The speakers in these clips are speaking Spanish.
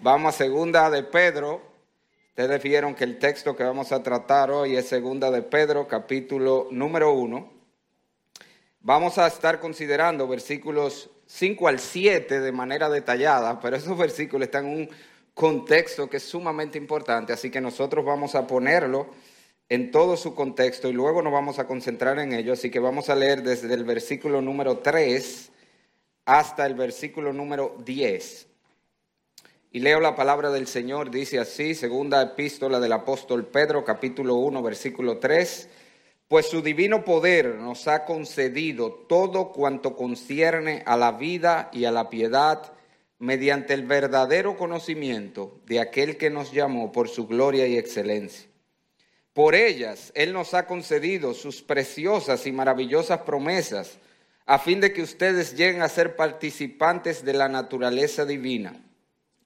Vamos a segunda de Pedro. Ustedes vieron que el texto que vamos a tratar hoy es segunda de Pedro, capítulo número uno. Vamos a estar considerando versículos 5 al 7 de manera detallada, pero esos versículos están en un contexto que es sumamente importante, así que nosotros vamos a ponerlo en todo su contexto y luego nos vamos a concentrar en ello, así que vamos a leer desde el versículo número 3 hasta el versículo número 10. Y leo la palabra del Señor, dice así, segunda epístola del apóstol Pedro, capítulo 1, versículo 3, pues su divino poder nos ha concedido todo cuanto concierne a la vida y a la piedad mediante el verdadero conocimiento de aquel que nos llamó por su gloria y excelencia. Por ellas Él nos ha concedido sus preciosas y maravillosas promesas, a fin de que ustedes lleguen a ser participantes de la naturaleza divina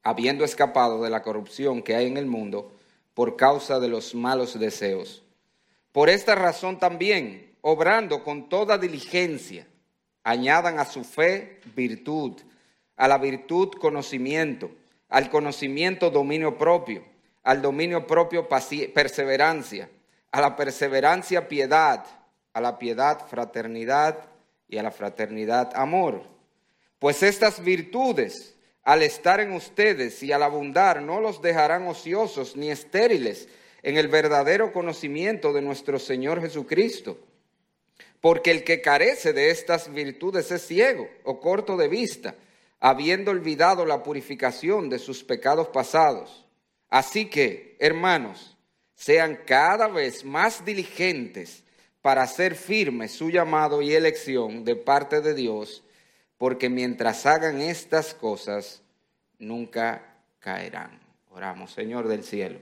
habiendo escapado de la corrupción que hay en el mundo por causa de los malos deseos. Por esta razón también, obrando con toda diligencia, añadan a su fe virtud, a la virtud conocimiento, al conocimiento dominio propio, al dominio propio perseverancia, a la perseverancia piedad, a la piedad fraternidad y a la fraternidad amor. Pues estas virtudes al estar en ustedes y al abundar, no los dejarán ociosos ni estériles en el verdadero conocimiento de nuestro Señor Jesucristo. Porque el que carece de estas virtudes es ciego o corto de vista, habiendo olvidado la purificación de sus pecados pasados. Así que, hermanos, sean cada vez más diligentes para hacer firme su llamado y elección de parte de Dios porque mientras hagan estas cosas, nunca caerán. Oramos, Señor del cielo.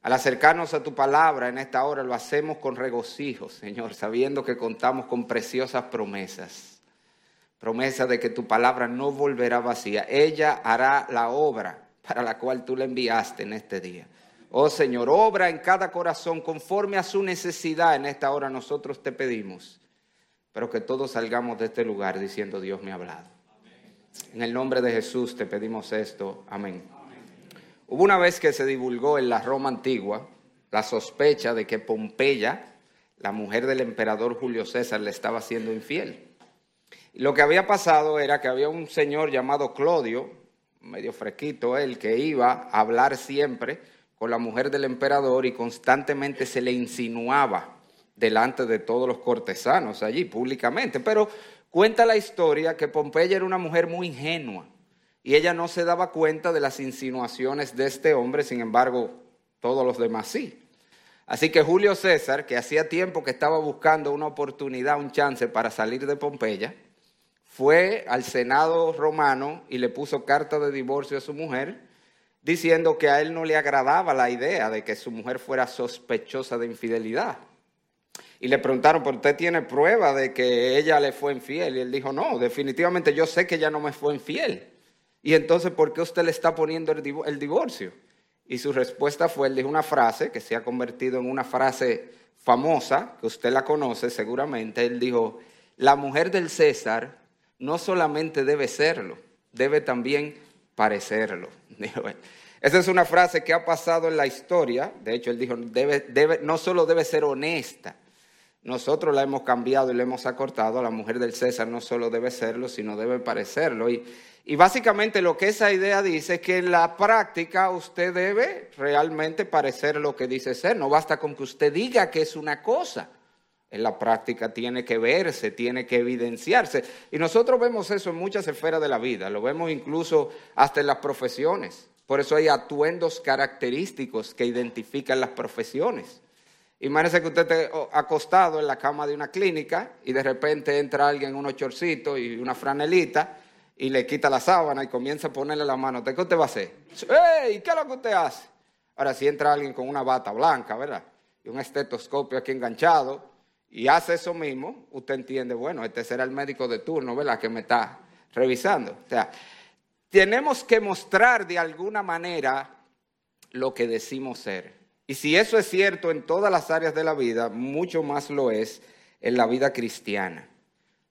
Al acercarnos a tu palabra en esta hora lo hacemos con regocijo, Señor, sabiendo que contamos con preciosas promesas. Promesa de que tu palabra no volverá vacía. Ella hará la obra para la cual tú la enviaste en este día. Oh Señor, obra en cada corazón conforme a su necesidad en esta hora nosotros te pedimos pero que todos salgamos de este lugar diciendo, Dios me ha hablado. En el nombre de Jesús te pedimos esto. Amén. Hubo una vez que se divulgó en la Roma antigua la sospecha de que Pompeya, la mujer del emperador Julio César, le estaba siendo infiel. Lo que había pasado era que había un señor llamado Clodio, medio fresquito él, que iba a hablar siempre con la mujer del emperador y constantemente se le insinuaba delante de todos los cortesanos allí públicamente. Pero cuenta la historia que Pompeya era una mujer muy ingenua y ella no se daba cuenta de las insinuaciones de este hombre, sin embargo, todos los demás sí. Así que Julio César, que hacía tiempo que estaba buscando una oportunidad, un chance para salir de Pompeya, fue al Senado romano y le puso carta de divorcio a su mujer, diciendo que a él no le agradaba la idea de que su mujer fuera sospechosa de infidelidad. Y le preguntaron, ¿pero usted tiene prueba de que ella le fue infiel? Y él dijo, no, definitivamente yo sé que ella no me fue infiel. Y entonces, ¿por qué usted le está poniendo el divorcio? Y su respuesta fue, él dijo una frase que se ha convertido en una frase famosa, que usted la conoce seguramente. Él dijo, la mujer del César no solamente debe serlo, debe también parecerlo. Esa es una frase que ha pasado en la historia. De hecho, él dijo, debe, debe, no solo debe ser honesta, nosotros la hemos cambiado y la hemos acortado. La mujer del César no solo debe serlo, sino debe parecerlo. Y, y básicamente lo que esa idea dice es que en la práctica usted debe realmente parecer lo que dice ser. No basta con que usted diga que es una cosa. En la práctica tiene que verse, tiene que evidenciarse. Y nosotros vemos eso en muchas esferas de la vida. Lo vemos incluso hasta en las profesiones. Por eso hay atuendos característicos que identifican las profesiones. Imagínese que usted esté acostado en la cama de una clínica y de repente entra alguien en unos chorcitos y una franelita y le quita la sábana y comienza a ponerle la mano. ¿Qué usted va a hacer? ¡Ey! ¿Qué es lo que usted hace? Ahora, si entra alguien con una bata blanca, ¿verdad? Y un estetoscopio aquí enganchado y hace eso mismo, usted entiende, bueno, este será el médico de turno, ¿verdad? Que me está revisando. O sea, tenemos que mostrar de alguna manera lo que decimos ser. Y si eso es cierto en todas las áreas de la vida, mucho más lo es en la vida cristiana.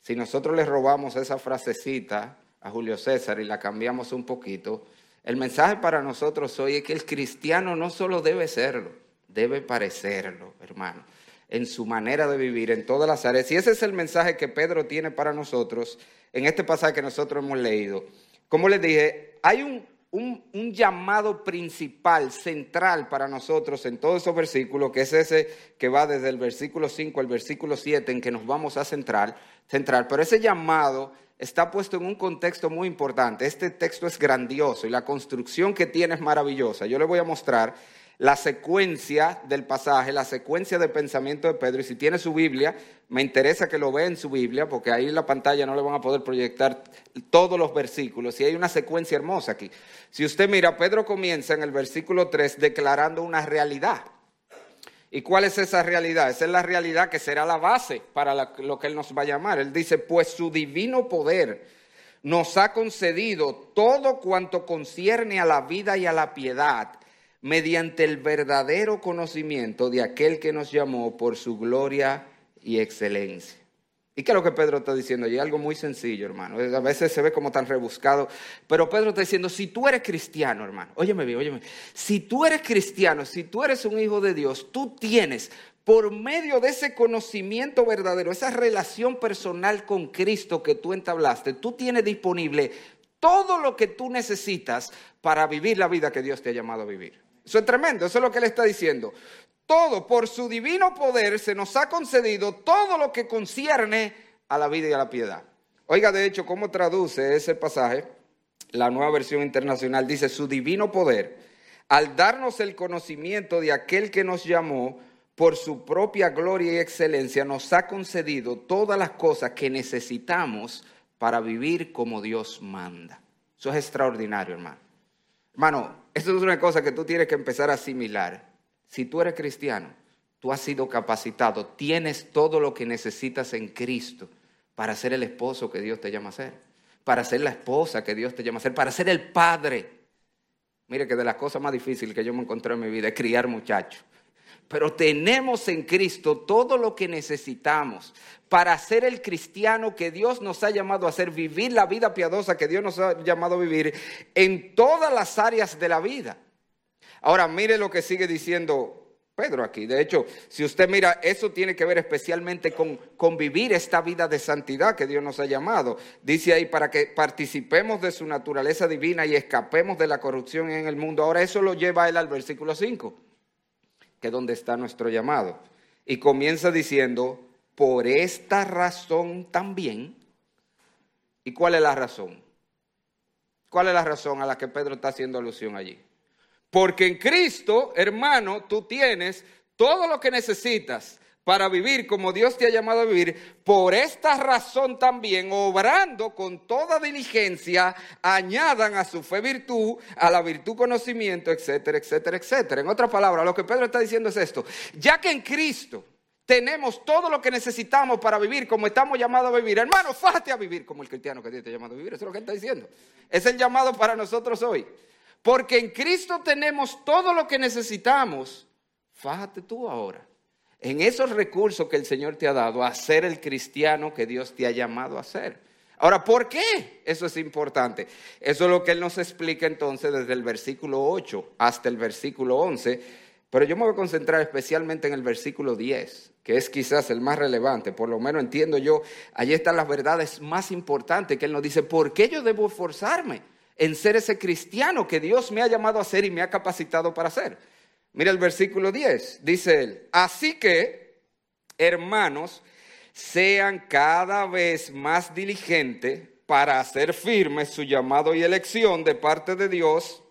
Si nosotros le robamos esa frasecita a Julio César y la cambiamos un poquito, El mensaje para nosotros hoy es que el cristiano no solo debe serlo, debe parecerlo, hermano, en su manera de vivir, en todas las áreas. Y ese es el mensaje que Pedro tiene para nosotros en este pasaje que nosotros hemos leído. Como les dije, hay un, un, llamado principal, central para nosotros en todos esos versículos, que es ese que va desde el versículo 5 al versículo 7 en que nos vamos a centrar, centrar. Pero ese llamado está puesto en un contexto muy importante. Este texto es grandioso y la construcción que tiene es maravillosa. Yo le voy a mostrar la secuencia del pasaje, la secuencia de pensamiento de Pedro. Y si tiene su Biblia, me interesa que lo vea en su Biblia, porque ahí en la pantalla no le van a poder proyectar todos los versículos. Y hay una secuencia hermosa aquí. Si usted mira, Pedro comienza en el versículo 3 declarando una realidad. ¿Y cuál es esa realidad? Esa es la realidad que será la base para lo que Él nos va a llamar. Él dice, pues su divino poder nos ha concedido todo cuanto concierne a la vida y a la piedad, mediante el verdadero conocimiento de aquel que nos llamó por su gloria y excelencia. ¿Y qué es lo que Pedro está diciendo allí? Algo muy sencillo, hermano. A veces se ve como tan rebuscado. Pero Pedro está diciendo, si tú eres cristiano, hermano, óyeme bien, óyeme. Si tú eres cristiano, si tú eres un hijo de Dios, tú tienes por medio de ese conocimiento verdadero, esa relación personal con Cristo que tú entablaste, tú tienes disponible todo lo que tú necesitas para vivir la vida que Dios te ha llamado a vivir. Eso es tremendo, eso es lo que él está diciendo todo por su divino poder se nos ha concedido todo lo que concierne a la vida y a la piedad. Oiga, de hecho, ¿cómo traduce ese pasaje? La nueva versión internacional dice, su divino poder, al darnos el conocimiento de aquel que nos llamó por su propia gloria y excelencia, nos ha concedido todas las cosas que necesitamos para vivir como Dios manda. Eso es extraordinario, hermano. Hermano, eso es una cosa que tú tienes que empezar a asimilar. Si tú eres cristiano, tú has sido capacitado, tienes todo lo que necesitas en Cristo para ser el esposo que Dios te llama a ser, para ser la esposa que Dios te llama a ser, para ser el padre. Mire que de las cosas más difíciles que yo me encontré en mi vida es criar muchachos. Pero tenemos en Cristo todo lo que necesitamos para ser el cristiano que Dios nos ha llamado a ser, vivir la vida piadosa que Dios nos ha llamado a vivir en todas las áreas de la vida. Ahora, mire lo que sigue diciendo Pedro aquí. De hecho, si usted mira, eso tiene que ver especialmente con, con vivir esta vida de santidad que Dios nos ha llamado. Dice ahí, para que participemos de su naturaleza divina y escapemos de la corrupción en el mundo. Ahora eso lo lleva él al versículo 5, que es donde está nuestro llamado. Y comienza diciendo, por esta razón también. ¿Y cuál es la razón? ¿Cuál es la razón a la que Pedro está haciendo alusión allí? Porque en Cristo, hermano, tú tienes todo lo que necesitas para vivir como Dios te ha llamado a vivir. Por esta razón también, obrando con toda diligencia, añadan a su fe virtud, a la virtud conocimiento, etcétera, etcétera, etcétera. En otras palabras, lo que Pedro está diciendo es esto. Ya que en Cristo tenemos todo lo que necesitamos para vivir como estamos llamados a vivir. Hermano, fájate a vivir como el cristiano que Dios te ha llamado a vivir. Eso es lo que está diciendo. Es el llamado para nosotros hoy. Porque en Cristo tenemos todo lo que necesitamos. Fájate tú ahora en esos recursos que el Señor te ha dado a ser el cristiano que Dios te ha llamado a ser. Ahora, ¿por qué? Eso es importante. Eso es lo que Él nos explica entonces desde el versículo 8 hasta el versículo 11. Pero yo me voy a concentrar especialmente en el versículo 10, que es quizás el más relevante. Por lo menos entiendo yo, allí están las verdades más importantes que Él nos dice, ¿por qué yo debo esforzarme? en ser ese cristiano que Dios me ha llamado a ser y me ha capacitado para ser. Mira el versículo 10, dice él, así que, hermanos, sean cada vez más diligentes para hacer firme su llamado y elección de parte de Dios,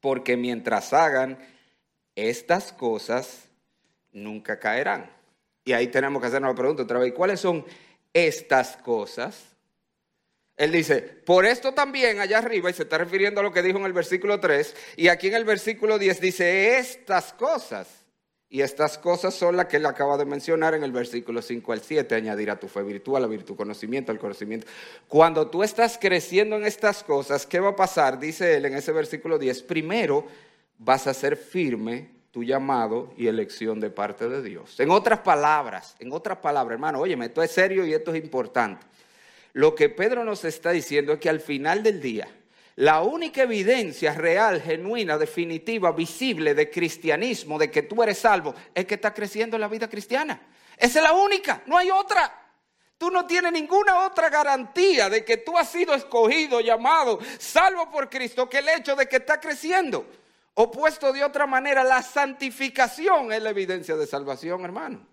porque mientras hagan estas cosas, nunca caerán. Y ahí tenemos que hacernos la pregunta otra vez, ¿cuáles son estas cosas? Él dice, por esto también allá arriba, y se está refiriendo a lo que dijo en el versículo 3, y aquí en el versículo 10 dice, estas cosas, y estas cosas son las que él acaba de mencionar en el versículo 5 al 7, añadir a tu fe virtud, a virtud conocimiento, al conocimiento. Cuando tú estás creciendo en estas cosas, ¿qué va a pasar? Dice él en ese versículo 10, primero vas a ser firme tu llamado y elección de parte de Dios. En otras palabras, en otras palabras, hermano, óyeme, esto es serio y esto es importante. Lo que Pedro nos está diciendo es que al final del día, La única evidencia real, genuina, definitiva, visible de cristianismo, de que tú eres salvo, es que estás creciendo en la vida cristiana. Esa es la única, no hay otra. Tú no tienes ninguna otra garantía de que tú has sido escogido, llamado, salvo por Cristo, que el hecho de que estás creciendo. O puesto de otra manera, la santificación es la evidencia de salvación, hermano.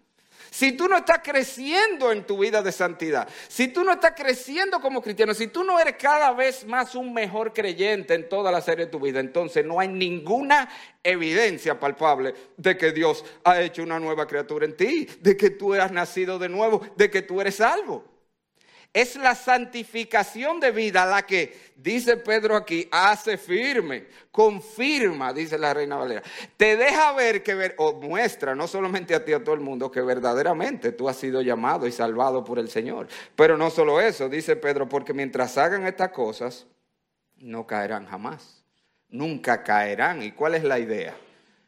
Si tú no estás creciendo en tu vida de santidad, si tú no estás creciendo como cristiano, si tú no eres cada vez más un mejor creyente en toda la serie de tu vida, entonces no hay ninguna evidencia palpable de que Dios ha hecho una nueva criatura en ti, de que tú has nacido de nuevo, de que tú eres salvo. Es la santificación de vida la que, dice Pedro aquí, hace firme, confirma, dice la Reina Valera. Te deja ver que, o muestra, no solamente a ti, a todo el mundo, que verdaderamente tú has sido llamado y salvado por el Señor. Pero no solo eso, dice Pedro, porque mientras hagan estas cosas, no caerán jamás. Nunca caerán. ¿Y cuál es la idea?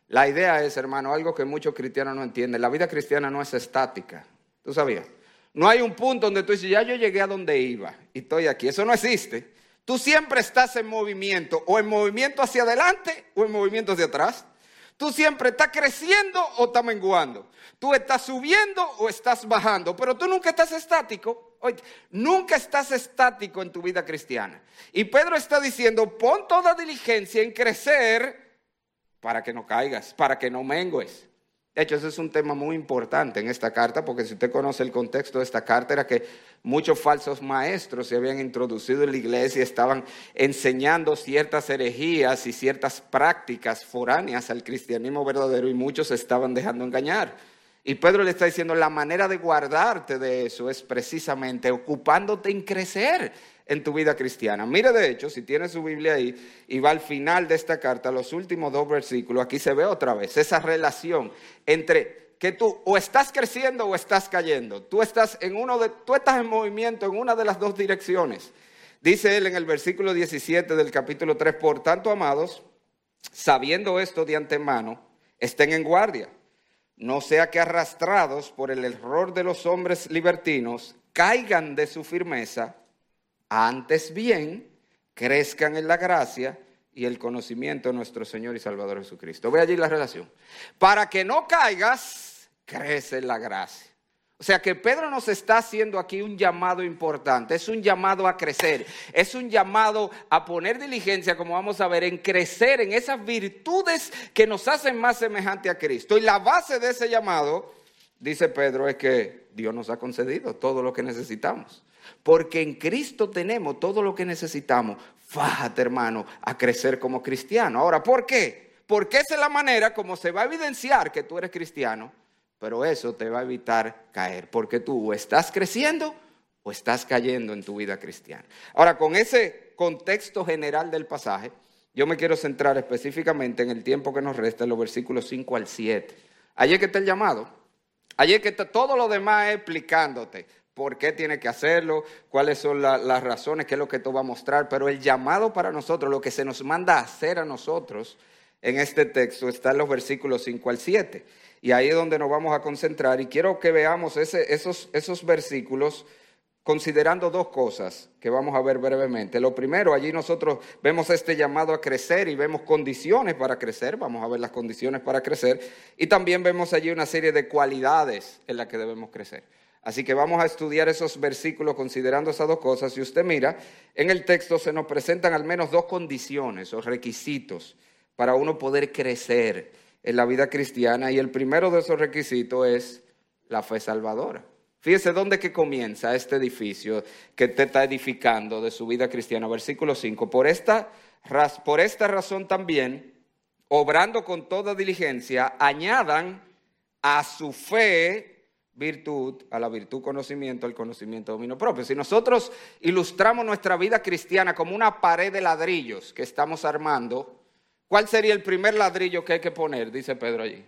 La idea es, hermano, algo que muchos cristianos no entienden. La vida cristiana no es estática. ¿Tú sabías? No hay un punto donde tú dices, ya yo llegué a donde iba y estoy aquí. Eso no existe. Tú siempre estás en movimiento, o en movimiento hacia adelante o en movimiento hacia atrás. Tú siempre estás creciendo o estás menguando. Tú estás subiendo o estás bajando, pero tú nunca estás estático. nunca estás estático en tu vida cristiana. Y Pedro está diciendo, pon toda diligencia en crecer para que no caigas, para que no mengues. De hecho, ese es un tema muy importante en esta carta, porque si usted conoce el contexto de esta carta, era que muchos falsos maestros se habían introducido en la iglesia estaban enseñando ciertas herejías y ciertas prácticas foráneas al cristianismo verdadero y muchos se estaban dejando engañar. Y Pedro le está diciendo, la manera de guardarte de eso es precisamente ocupándote en crecer en tu vida cristiana. Mire de hecho, si tiene su Biblia ahí y va al final de esta carta, los últimos dos versículos, aquí se ve otra vez esa relación entre que tú o estás creciendo o estás cayendo. Tú estás en uno de tú estás en movimiento en una de las dos direcciones. Dice él en el versículo 17 del capítulo 3, por tanto, amados, sabiendo esto de antemano, estén en guardia no sea que arrastrados por el error de los hombres libertinos, caigan de su firmeza, antes bien crezcan en la gracia y el conocimiento de nuestro Señor y Salvador Jesucristo. Ve allí la relación. Para que no caigas, crece en la gracia. O sea que Pedro nos está haciendo aquí un llamado importante, es un llamado a crecer, es un llamado a poner diligencia, como vamos a ver, en crecer en esas virtudes que nos hacen más semejante a Cristo. Y la base de ese llamado, dice Pedro, es que Dios nos ha concedido todo lo que necesitamos. Porque en Cristo tenemos todo lo que necesitamos. Fájate, hermano, a crecer como cristiano. Ahora, ¿por qué? Porque esa es la manera como se va a evidenciar que tú eres cristiano pero eso te va a evitar caer, porque tú estás creciendo o estás cayendo en tu vida cristiana. Ahora, con ese contexto general del pasaje, yo me quiero centrar específicamente en el tiempo que nos resta, en los versículos 5 al 7. Allí que está el llamado. Allí que está todo lo demás explicándote por qué tiene que hacerlo, cuáles son las razones, qué es lo que esto va a mostrar. Pero el llamado para nosotros, lo que se nos manda a hacer a nosotros en este texto, está en los versículos 5 al 7. Y ahí es donde nos vamos a concentrar. Y quiero que veamos esos, esos versículos considerando dos cosas que vamos a ver brevemente. Lo primero, allí nosotros vemos este llamado a crecer y vemos condiciones para crecer, vamos a ver las condiciones para crecer, y también vemos allí una serie de cualidades en las que debemos crecer. Así que vamos a estudiar esos versículos considerando esas dos cosas. Si usted mira, en el texto se nos presentan al menos dos condiciones o requisitos para uno poder crecer en la vida cristiana y el primero de esos requisitos es la fe salvadora. Fíjese dónde que comienza este edificio que te está edificando de su vida cristiana. Versículo 5. Por esta, por esta razón también, obrando con toda diligencia, añadan a su fe virtud, a la virtud conocimiento, al conocimiento dominio propio. Si nosotros ilustramos nuestra vida cristiana como una pared de ladrillos que estamos armando, ¿Cuál sería el primer ladrillo que hay que poner? Dice Pedro allí.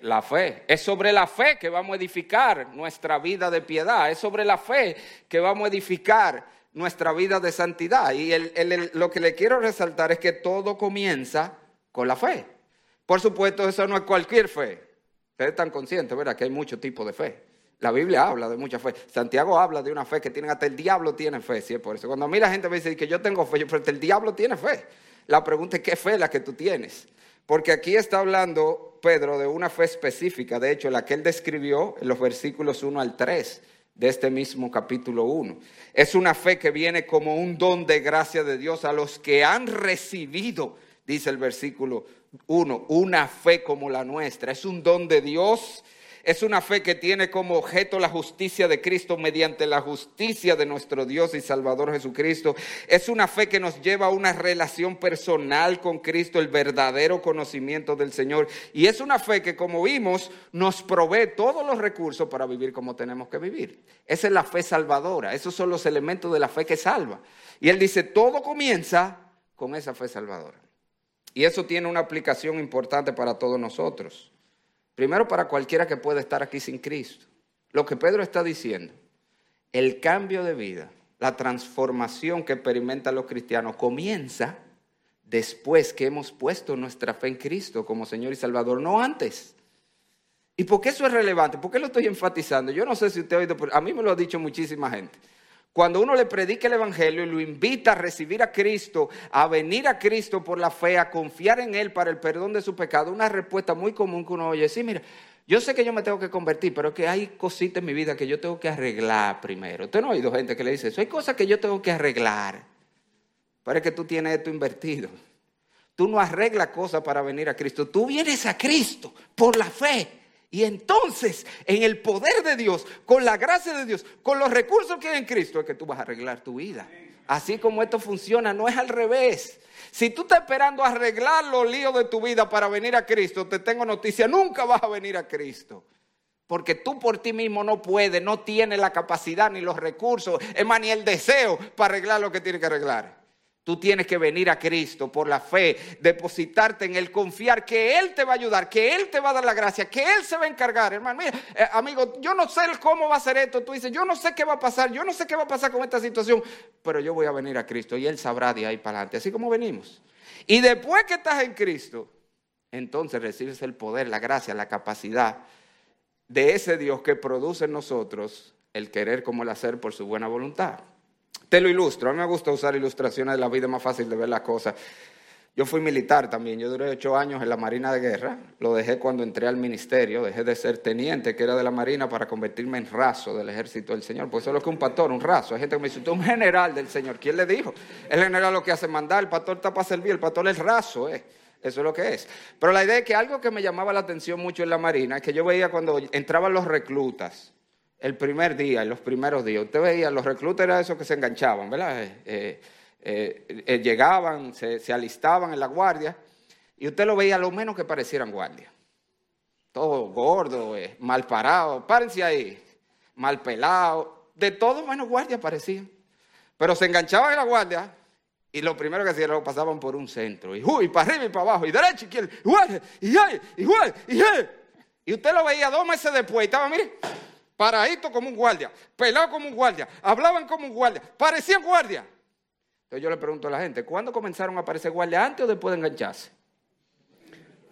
La fe. Es sobre la fe que vamos a edificar nuestra vida de piedad. Es sobre la fe que vamos a edificar nuestra vida de santidad. Y lo que le quiero resaltar es que todo comienza con la fe. Por supuesto, eso no es cualquier fe. Ustedes están conscientes, ¿verdad? Que hay muchos tipos de fe. La Biblia habla de mucha fe. Santiago habla de una fe que tienen hasta el diablo tiene fe, ¿sí? Por eso cuando a mí la gente me dice que yo tengo fe, yo, pero el diablo tiene fe. La pregunta es qué fe es la que tú tienes. Porque aquí está hablando Pedro de una fe específica, de hecho, la que él describió en los versículos 1 al 3 de este mismo capítulo 1. Es una fe que viene como un don de gracia de Dios a los que han recibido, dice el versículo 1, una fe como la nuestra. Es un don de Dios es una fe que tiene como objeto la justicia de Cristo mediante la justicia de nuestro Dios y Salvador Jesucristo. Es una fe que nos lleva a una relación personal con Cristo, el verdadero conocimiento del Señor. Y es una fe que, como vimos, nos provee todos los recursos para vivir como tenemos que vivir. Esa es la fe salvadora. Esos son los elementos de la fe que salva. Y él dice, todo comienza con esa fe salvadora. Y eso tiene una aplicación importante para todos nosotros. Primero para cualquiera que pueda estar aquí sin Cristo. Lo que Pedro está diciendo, el cambio de vida, la transformación que experimentan los cristianos comienza después que hemos puesto nuestra fe en Cristo como Señor y Salvador, no antes. ¿Y por qué eso es relevante? ¿Por qué lo estoy enfatizando? Yo no sé si usted ha oído, pero a mí me lo ha dicho muchísima gente. Cuando uno le predica el Evangelio y lo invita a recibir a Cristo, a venir a Cristo por la fe, a confiar en Él para el perdón de su pecado, una respuesta muy común que uno oye, sí, mira, yo sé que yo me tengo que convertir, pero que hay cositas en mi vida que yo tengo que arreglar primero. Usted no ha oído gente que le dice eso, hay cosas que yo tengo que arreglar. Es que tú tienes esto invertido. Tú no arreglas cosas para venir a Cristo, tú vienes a Cristo por la fe. Y entonces, en el poder de Dios, con la gracia de Dios, con los recursos que hay en Cristo, es que tú vas a arreglar tu vida. Así como esto funciona, no es al revés. Si tú estás esperando arreglar los líos de tu vida para venir a Cristo, te tengo noticia, nunca vas a venir a Cristo. Porque tú por ti mismo no puedes, no tienes la capacidad ni los recursos, es más, ni el deseo para arreglar lo que tienes que arreglar. Tú tienes que venir a Cristo por la fe, depositarte en Él, confiar que Él te va a ayudar, que Él te va a dar la gracia, que Él se va a encargar. Hermano, mira, eh, amigo, yo no sé cómo va a ser esto. Tú dices, yo no sé qué va a pasar, yo no sé qué va a pasar con esta situación, pero yo voy a venir a Cristo y Él sabrá de ahí para adelante, así como venimos. Y después que estás en Cristo, entonces recibes el poder, la gracia, la capacidad de ese Dios que produce en nosotros el querer como el hacer por su buena voluntad. Te lo ilustro. A mí me gusta usar ilustraciones de la vida, más fácil de ver las cosas. Yo fui militar también, yo duré ocho años en la Marina de Guerra, lo dejé cuando entré al ministerio, dejé de ser teniente, que era de la Marina, para convertirme en raso del ejército del Señor. Pues eso es lo que un pastor, un raso. Hay gente que me dice, tú un general del Señor. ¿Quién le dijo? El general lo que hace mandar, el pastor está para servir, el pastor es raso, ¿eh? Eso es lo que es. Pero la idea es que algo que me llamaba la atención mucho en la Marina es que yo veía cuando entraban los reclutas, el primer día, en los primeros días, usted veía, los reclutas eran esos que se enganchaban, ¿verdad? Eh, eh, eh, llegaban, se, alistaban en la guardia, y usted lo veía lo menos que parecieran guardias. Todo gordo, mal parado, párense ahí, mal pelado, de todo menos guardia parecían. Pero se enganchaban en la guardia, y lo primero que hacían era pasaban por un centro, y, uy, para arriba y para abajo, y derecha, izquierda, igual, y igual, igual, y, y usted lo veía dos meses después, y estaba, mire, paradito como un guardia, pelado como un guardia, hablaban como un guardia, parecían guardia. Entonces yo le pregunto a la gente, ¿cuándo comenzaron a aparecer guardia? ¿Antes o después de engancharse?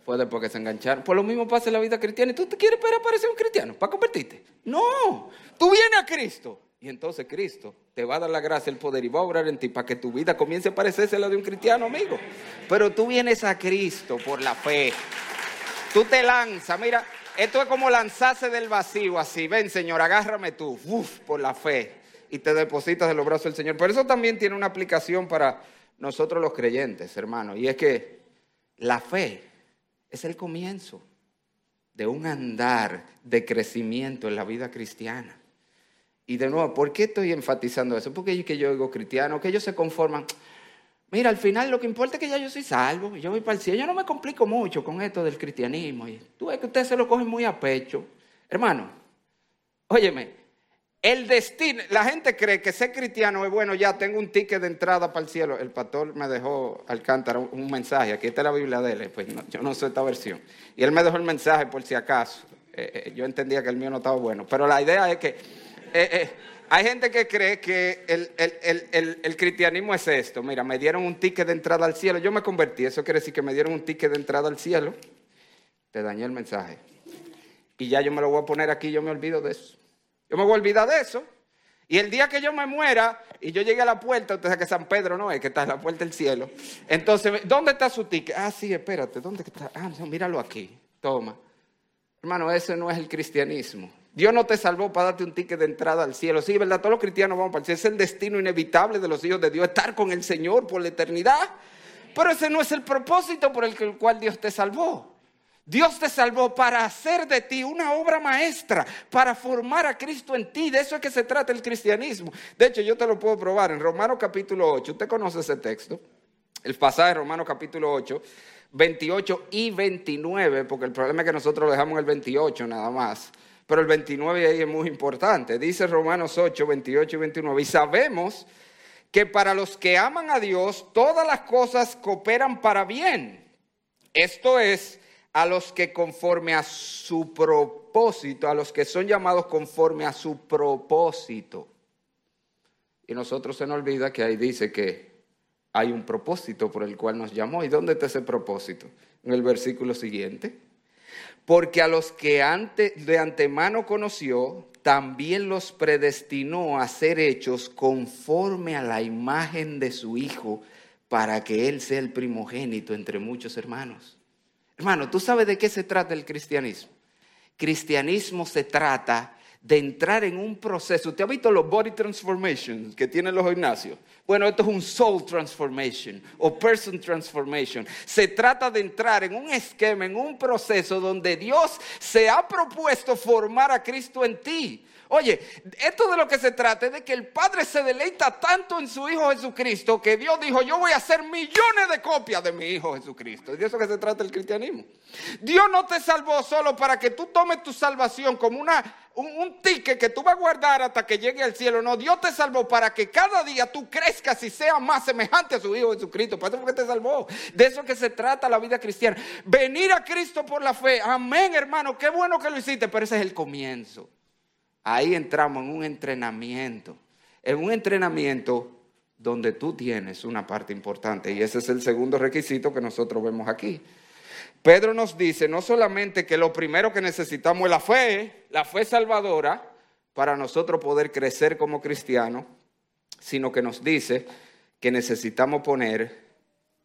Fue después que se engancharon. Por lo mismo pasa en la vida cristiana. ¿Y tú te quieres esperar a parecer un cristiano para convertirte? No, tú vienes a Cristo. Y entonces Cristo te va a dar la gracia, el poder y va a obrar en ti para que tu vida comience a parecerse a la de un cristiano, amigo. Pero tú vienes a Cristo por la fe. Tú te lanzas, mira, esto es como lanzarse del vacío así. Ven, Señor, agárrame tú, uf, por la fe. Y te depositas en los brazos del Señor. Pero eso también tiene una aplicación para nosotros los creyentes, hermano. Y es que la fe es el comienzo de un andar de crecimiento en la vida cristiana. Y de nuevo, ¿por qué estoy enfatizando eso? Porque yo que yo digo cristiano, que ellos se conforman. Mira, al final lo que importa es que ya yo soy salvo, yo voy para el cielo. Yo no me complico mucho con esto del cristianismo. Tú ves que ustedes se lo cogen muy a pecho. Hermano, óyeme, el destino, la gente cree que ser cristiano es bueno, ya tengo un ticket de entrada para el cielo. El pastor me dejó Alcántara un, mensaje, aquí está la Biblia de él, pues yo no sé esta versión. Y él me dejó el mensaje por si acaso. Eh, eh, yo entendía que el mío no estaba bueno, pero la idea es que... Eh, hay gente que cree que el, cristianismo es esto. Mira, me dieron un ticket de entrada al cielo. Yo me convertí. Eso quiere decir que me dieron un ticket de entrada al cielo. Te dañé el mensaje. Y ya yo me lo voy a poner aquí. Yo me olvido de eso. Yo me voy a olvidar de eso. Y el día que yo me muera y yo llegue a la puerta, usted sabe que San Pedro no es, que está en la puerta del cielo. Entonces, ¿dónde está su ticket? Ah, sí, espérate, ¿dónde está? Ah, no, míralo aquí, toma. Hermano, ese no es el cristianismo. Dios no te salvó para darte un ticket de entrada al cielo. Sí, ¿verdad? Todos los cristianos vamos para el cielo. Es el destino inevitable de los hijos de Dios, estar con el Señor por la eternidad. Pero ese no es el propósito por el cual Dios te salvó. Dios te salvó para hacer de ti una obra maestra, para formar a Cristo en ti. De eso es que se trata el cristianismo. De hecho, yo te lo puedo probar en Romanos capítulo 8. Usted conoce ese texto. El pasaje de Romanos capítulo 8, 28 y 29, porque el problema es que nosotros lo dejamos en el 28 nada más. Pero el 29 ahí es muy importante. Dice Romanos 8, 28 y 29. Y sabemos que para los que aman a Dios, todas las cosas cooperan para bien. Esto es a los que conforme a su propósito, a los que son llamados conforme a su propósito. Y nosotros se nos olvida que ahí dice que hay un propósito por el cual nos llamó. ¿Y dónde está ese propósito? En el versículo siguiente. Porque a los que de antemano conoció, también los predestinó a ser hechos conforme a la imagen de su Hijo, para que Él sea el primogénito entre muchos hermanos. Hermano, ¿tú sabes de qué se trata el cristianismo? Cristianismo se trata de entrar en un proceso. ¿Usted ha visto los body transformations que tienen los gimnasios? Bueno, esto es un soul transformation o person transformation. Se trata de entrar en un esquema, en un proceso donde Dios se ha propuesto formar a Cristo en ti. Oye, esto de lo que se trata es de que el Padre se deleita tanto en su Hijo Jesucristo que Dios dijo, yo voy a hacer millones de copias de mi Hijo Jesucristo. Y de eso que se trata el cristianismo. Dios no te salvó solo para que tú tomes tu salvación como una, un, ticket que tú vas a guardar hasta que llegue al cielo. No, Dios te salvó para que cada día tú crezcas y seas más semejante a su Hijo Jesucristo. Para eso te salvó. De eso que se trata la vida cristiana. Venir a Cristo por la fe. Amén, hermano. Qué bueno que lo hiciste, pero ese es el comienzo. Ahí entramos en un entrenamiento, en un entrenamiento donde tú tienes una parte importante y ese es el segundo requisito que nosotros vemos aquí. Pedro nos dice no solamente que lo primero que necesitamos es la fe, la fe salvadora, para nosotros poder crecer como cristianos, sino que nos dice que necesitamos poner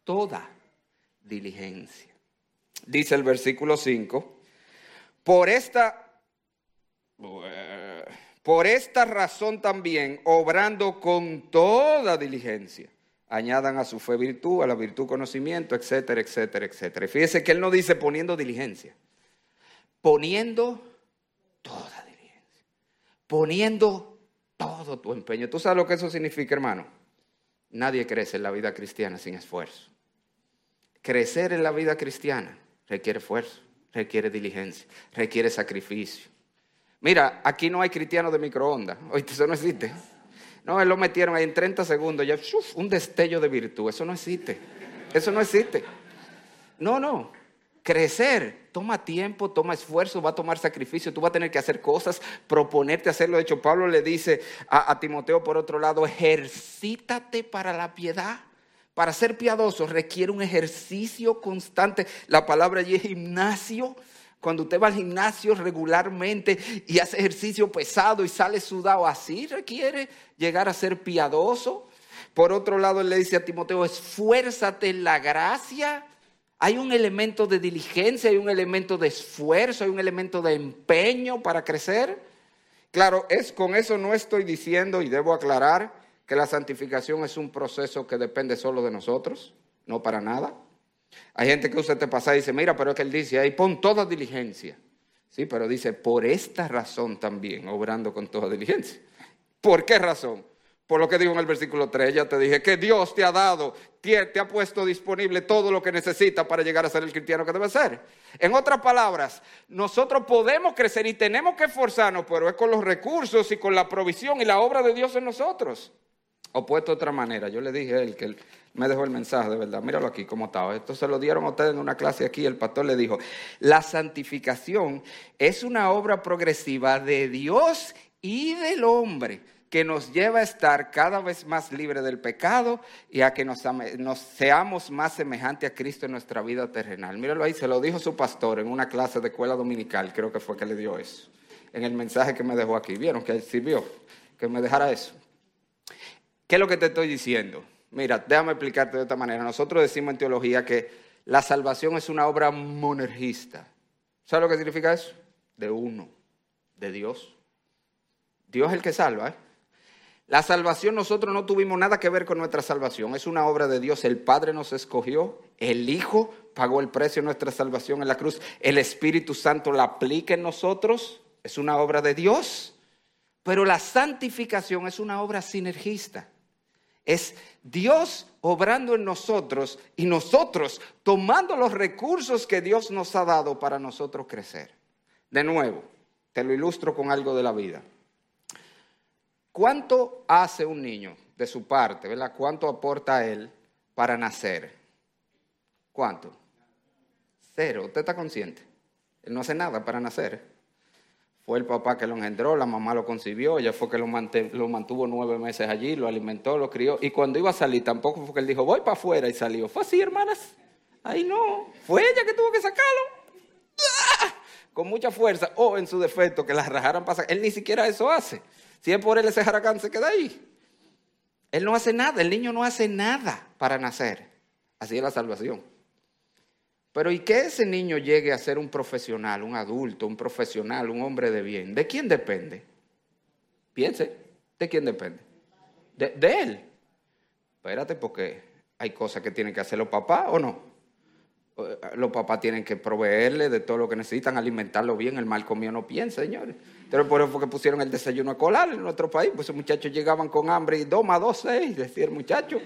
toda diligencia. Dice el versículo 5, por esta por esta razón también, obrando con toda diligencia, añadan a su fe virtud, a la virtud conocimiento, etcétera, etcétera, etcétera. Fíjese que él no dice poniendo diligencia, poniendo toda diligencia, poniendo todo tu empeño. ¿Tú sabes lo que eso significa, hermano? Nadie crece en la vida cristiana sin esfuerzo. Crecer en la vida cristiana requiere esfuerzo, requiere diligencia, requiere sacrificio. Mira, aquí no hay cristianos de microondas. Oíste, eso no existe. No, él lo metieron ahí en 30 segundos, ya, un destello de virtud. Eso no existe. Eso no existe. No, no. Crecer toma tiempo, toma esfuerzo, va a tomar sacrificio, tú vas a tener que hacer cosas, proponerte hacerlo. De hecho, Pablo le dice a Timoteo, por otro lado, ejercítate para la piedad. Para ser piadoso requiere un ejercicio constante. La palabra allí es gimnasio. Cuando usted va al gimnasio regularmente y hace ejercicio pesado y sale sudado, así requiere llegar a ser piadoso. Por otro lado, él le dice a Timoteo, esfuérzate en la gracia. Hay un elemento de diligencia, hay un elemento de esfuerzo, hay un elemento de empeño para crecer. Claro, es con eso no estoy diciendo y debo aclarar que la santificación es un proceso que depende solo de nosotros, no para nada. Hay gente que usa este pasaje y dice, mira, pero es que él dice, ahí pon toda diligencia. Sí, pero dice, por esta razón también, obrando con toda diligencia. ¿Por qué razón? Por lo que digo en el versículo 3, ya te dije que Dios te ha dado, te, ha puesto disponible todo lo que necesitas para llegar a ser el cristiano que debe ser. En otras palabras, nosotros podemos crecer y tenemos que esforzarnos, pero es con los recursos y con la provisión y la obra de Dios en nosotros. O puesto de otra manera, yo le dije a él que me dejó el mensaje de verdad. Míralo aquí cómo estaba. Esto se lo dieron a ustedes en una clase aquí. El pastor le dijo, la santificación es una obra progresiva de Dios y del hombre que nos lleva a estar cada vez más libre del pecado y a que nos, nos, seamos más semejantes a Cristo en nuestra vida terrenal. Míralo ahí, se lo dijo su pastor en una clase de escuela dominical, creo que fue que le dio eso. en el mensaje que me dejó aquí. ¿Vieron que sirvió? Que me dejara eso. ¿Qué es lo que te estoy diciendo? Mira, déjame explicarte de esta manera. Nosotros decimos en teología que la salvación es una obra monergista. ¿Sabes lo que significa eso? De uno, de Dios. Dios es el que salva. ¿eh? La salvación nosotros no tuvimos nada que ver con nuestra salvación. Es una obra de Dios. El Padre nos escogió, el Hijo pagó el precio de nuestra salvación en la cruz, el Espíritu Santo la aplica en nosotros. Es una obra de Dios. Pero la santificación es una obra sinergista. Es Dios obrando en nosotros y nosotros tomando los recursos que Dios nos ha dado para nosotros crecer. De nuevo, te lo ilustro con algo de la vida. ¿Cuánto hace un niño de su parte, verdad? ¿Cuánto aporta él para nacer? ¿Cuánto? Cero. ¿Usted está consciente? Él no hace nada para nacer. Fue el papá que lo engendró, la mamá lo concibió, ella fue que lo, mantuvo nueve meses allí, lo alimentó, lo crió. Y cuando iba a salir, tampoco fue que él dijo, voy para afuera y salió. Fue así, hermanas. Ahí no. Fue ella que tuvo que sacarlo. ¡Ah! Con mucha fuerza. O en su defecto, que la rajaran para. Él ni siquiera eso hace. Si es por él, ese jaracán se queda ahí. Él no hace nada, el niño no hace nada para nacer. Así es la salvación. Pero ¿y que ese niño llegue a ser un profesional, un adulto, un profesional, un hombre de bien? ¿De quién depende? Piense, ¿de quién depende? De, él. Espérate, porque hay cosas que tienen que hacer los papás o no. Eh, los papás tienen que proveerle de todo lo que necesitan, alimentarlo bien. El mal comido no piensa, señores. Pero por eso que pusieron el desayuno a colar en nuestro país. Pues esos muchachos llegaban con hambre y dos más dos, seis, decía el muchacho.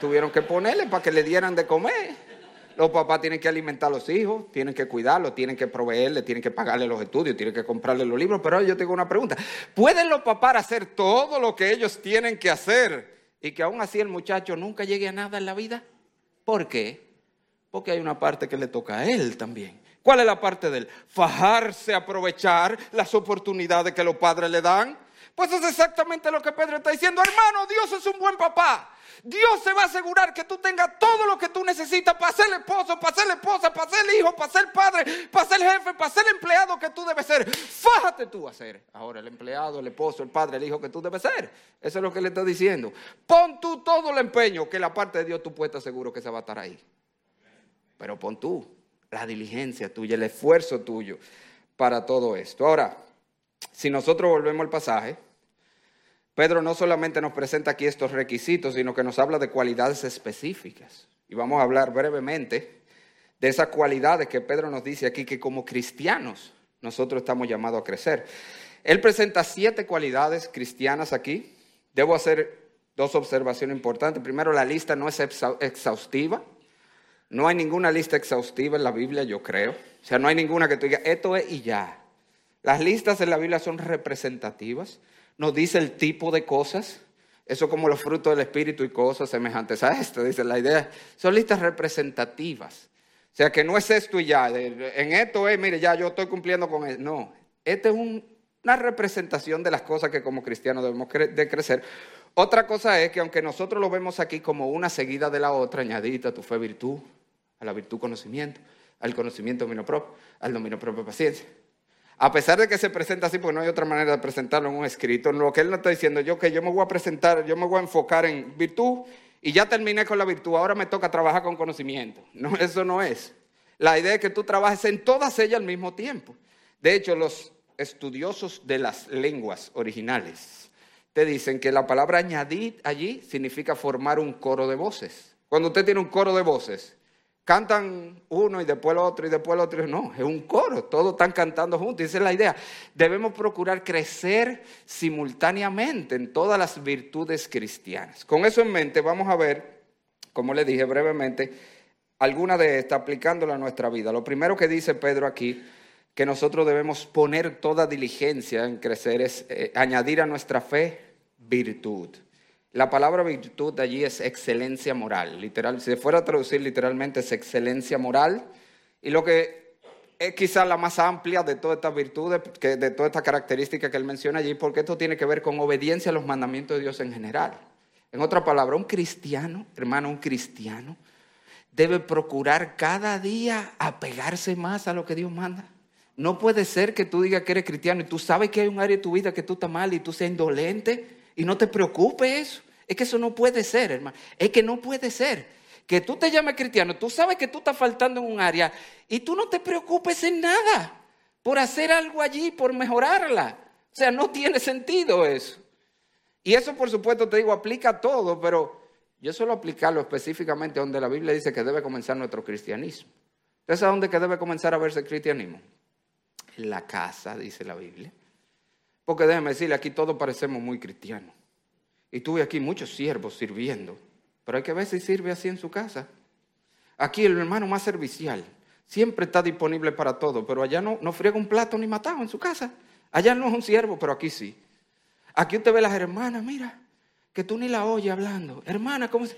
Tuvieron que ponerle para que le dieran de comer. Los papás tienen que alimentar a los hijos, tienen que cuidarlos, tienen que proveerle, tienen que pagarle los estudios, tienen que comprarle los libros. Pero yo tengo una pregunta. ¿Pueden los papás hacer todo lo que ellos tienen que hacer y que aún así el muchacho nunca llegue a nada en la vida? ¿Por qué? Porque hay una parte que le toca a él también. ¿Cuál es la parte de él? Fajarse, aprovechar las oportunidades que los padres le dan. Pues es exactamente lo que Pedro está diciendo. Hermano, Dios es un buen papá. Dios se va a asegurar que tú tengas todo lo que tú necesitas para ser esposo, para ser esposa, para ser hijo, para ser padre, para ser jefe, para ser empleado que tú debes ser. Fájate tú a ser ahora el empleado, el esposo, el padre, el hijo que tú debes ser. Eso es lo que le está diciendo. Pon tú todo el empeño que la parte de Dios tú puedes estar seguro que se va a estar ahí. Pero pon tú la diligencia tuya, el esfuerzo tuyo para todo esto. Ahora, si nosotros volvemos al pasaje, Pedro no solamente nos presenta aquí estos requisitos, sino que nos habla de cualidades específicas. Y vamos a hablar brevemente de esas cualidades que Pedro nos dice aquí que como cristianos nosotros estamos llamados a crecer. Él presenta siete cualidades cristianas aquí. Debo hacer dos observaciones importantes. Primero, la lista no es exhaustiva. No hay ninguna lista exhaustiva en la Biblia, yo creo. O sea, no hay ninguna que tú digas, esto es y ya. Las listas en la Biblia son representativas. Nos dice el tipo de cosas. Eso como los frutos del Espíritu y cosas semejantes a esto, dice la idea. Son listas representativas. O sea, que no es esto y ya. En esto es, mire, ya yo estoy cumpliendo con eso. No, esta es una representación de las cosas que como cristianos debemos de crecer. Otra cosa es que aunque nosotros lo vemos aquí como una seguida de la otra, añadita tu fe virtud, a la virtud conocimiento, al conocimiento dominio propio, al dominio propio paciencia. A pesar de que se presenta así, porque no hay otra manera de presentarlo en un escrito, lo que él no está diciendo, yo que yo me voy a presentar, yo me voy a enfocar en virtud y ya terminé con la virtud, ahora me toca trabajar con conocimiento. No, eso no es. La idea es que tú trabajes en todas ellas al mismo tiempo. De hecho, los estudiosos de las lenguas originales te dicen que la palabra añadir allí significa formar un coro de voces. Cuando usted tiene un coro de voces, cantan uno y después el otro y después el otro. No, es un coro, todos están cantando juntos. Esa es la idea. Debemos procurar crecer simultáneamente en todas las virtudes cristianas. Con eso en mente vamos a ver, como le dije brevemente, alguna de estas aplicándola a nuestra vida. Lo primero que dice Pedro aquí, que nosotros debemos poner toda diligencia en crecer, es eh, añadir a nuestra fe virtud. La palabra virtud allí es excelencia moral, literal. Si se fuera a traducir literalmente es excelencia moral. Y lo que es quizás la más amplia de todas estas virtudes, de todas estas características que él menciona allí, porque esto tiene que ver con obediencia a los mandamientos de Dios en general. En otra palabra, un cristiano, hermano, un cristiano, debe procurar cada día apegarse más a lo que Dios manda. No puede ser que tú digas que eres cristiano y tú sabes que hay un área de tu vida que tú estás mal y tú seas indolente y no te preocupe eso. Es que eso no puede ser, hermano. Es que no puede ser. Que tú te llames cristiano, tú sabes que tú estás faltando en un área y tú no te preocupes en nada por hacer algo allí, por mejorarla. O sea, no tiene sentido eso. Y eso, por supuesto, te digo, aplica a todo, pero yo suelo aplicarlo específicamente donde la Biblia dice que debe comenzar nuestro cristianismo. ¿Ustedes saben dónde que debe comenzar a verse el cristianismo? En la casa, dice la Biblia. Porque déjeme decirle, aquí todos parecemos muy cristianos. Y tuve aquí muchos siervos sirviendo. Pero hay que ver si sirve así en su casa. Aquí el hermano más servicial siempre está disponible para todo, pero allá no, no friega un plato ni matado en su casa. Allá no es un siervo, pero aquí sí. Aquí usted ve las hermanas, mira, que tú ni la oyes hablando. Hermana, ¿cómo se.?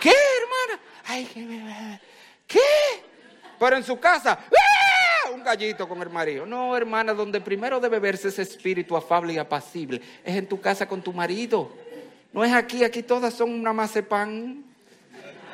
¿Qué, hermana? Ay, qué. Pero en su casa, ¡ah! Un gallito con el marido. No, hermana, donde primero debe verse ese espíritu afable y apacible es en tu casa con tu marido. No es aquí, aquí todas son una pan.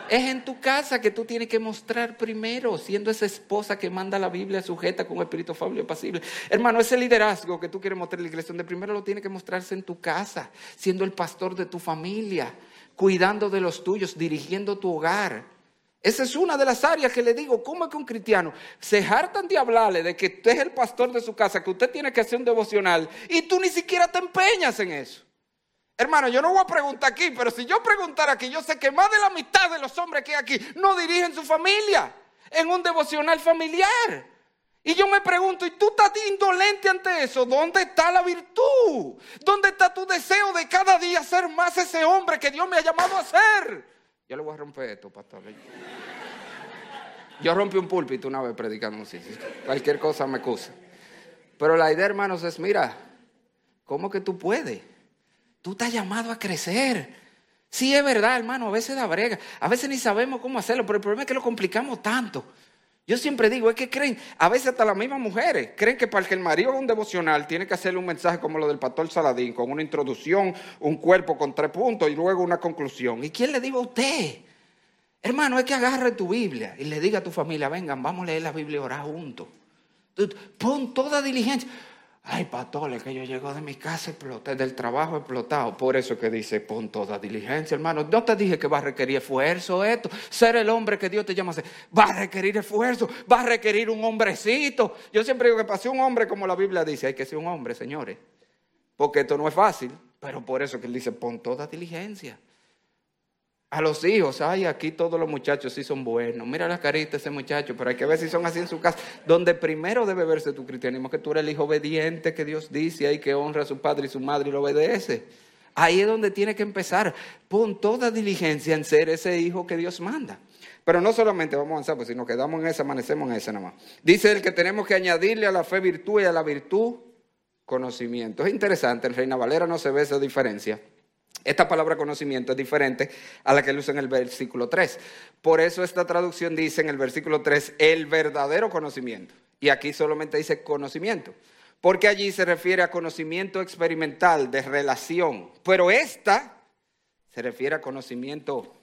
Es en tu casa que tú tienes que mostrar primero, siendo esa esposa que manda la Biblia sujeta con espíritu afable y apacible. Hermano, ese liderazgo que tú quieres mostrar en la iglesia, donde primero lo tiene que mostrarse en tu casa, siendo el pastor de tu familia, cuidando de los tuyos, dirigiendo tu hogar. Esa es una de las áreas que le digo, ¿cómo es que un cristiano se hartan de hablarle de que usted es el pastor de su casa, que usted tiene que hacer un devocional y tú ni siquiera te empeñas en eso? Hermano, yo no voy a preguntar aquí, pero si yo preguntara aquí, yo sé que más de la mitad de los hombres que hay aquí no dirigen su familia en un devocional familiar. Y yo me pregunto, ¿y tú estás indolente ante eso? ¿Dónde está la virtud? ¿Dónde está tu deseo de cada día ser más ese hombre que Dios me ha llamado a ser? Yo le voy a romper esto, pastor. Yo rompí un púlpito una vez predicando. Sí, Cualquier cosa me acusa. Pero la idea, hermanos, es, mira, ¿cómo que tú puedes? Tú estás llamado a crecer. Sí, es verdad, hermano, a veces da brega. A veces ni sabemos cómo hacerlo, pero el problema es que lo complicamos tanto. Yo siempre digo, es que creen, a veces hasta las mismas mujeres, creen que para que el marido haga un devocional tiene que hacerle un mensaje como lo del pastor Saladín, con una introducción, un cuerpo con tres puntos y luego una conclusión. ¿Y quién le digo a usted? Hermano, es que agarre tu Biblia y le diga a tu familia, vengan, vamos a leer la Biblia y orar juntos. Pon toda diligencia. Ay, patole, que yo llego de mi casa exploté, del trabajo explotado. Por eso que dice, pon toda diligencia, hermano. No te dije que va a requerir esfuerzo esto. Ser el hombre que Dios te llama a ser. Va a requerir esfuerzo, va a requerir un hombrecito. Yo siempre digo que para ser un hombre, como la Biblia dice, hay que ser un hombre, señores. Porque esto no es fácil. Pero por eso que él dice, pon toda diligencia. A los hijos, ay, aquí todos los muchachos sí son buenos. Mira la carita de ese muchacho, pero hay que ver si son así en su casa. Donde primero debe verse tu cristianismo, que tú eres el hijo obediente que Dios dice y que honra a su padre y su madre y lo obedece. Ahí es donde tiene que empezar. Pon toda diligencia en ser ese hijo que Dios manda. Pero no solamente vamos a avanzar, pues si nos quedamos en ese, amanecemos en ese nada más. Dice el que tenemos que añadirle a la fe virtud y a la virtud conocimiento. Es interesante, en Reina Valera no se ve esa diferencia. Esta palabra conocimiento es diferente a la que él usa en el versículo 3. Por eso esta traducción dice en el versículo 3 el verdadero conocimiento. Y aquí solamente dice conocimiento. Porque allí se refiere a conocimiento experimental, de relación. Pero esta se refiere a conocimiento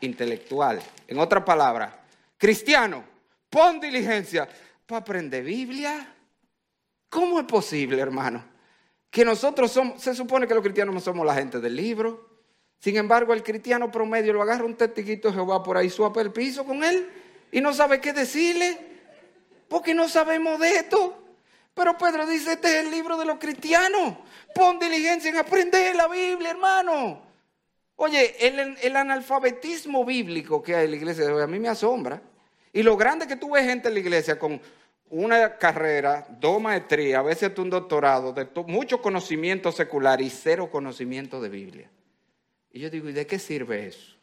intelectual. En otra palabra, cristiano, pon diligencia para aprender Biblia. ¿Cómo es posible, hermano? Que nosotros somos, se supone que los cristianos no somos la gente del libro. Sin embargo, el cristiano promedio lo agarra un testiquito de Jehová por ahí, suapa el piso con él y no sabe qué decirle, porque no sabemos de esto. Pero Pedro dice, este es el libro de los cristianos. Pon diligencia en aprender la Biblia, hermano. Oye, el, el analfabetismo bíblico que hay en la iglesia a mí me asombra. Y lo grande que tú ves gente en la iglesia con una carrera, dos maestrías, a veces un doctorado, mucho conocimiento secular y cero conocimiento de Biblia. Y yo digo, ¿y de qué sirve eso?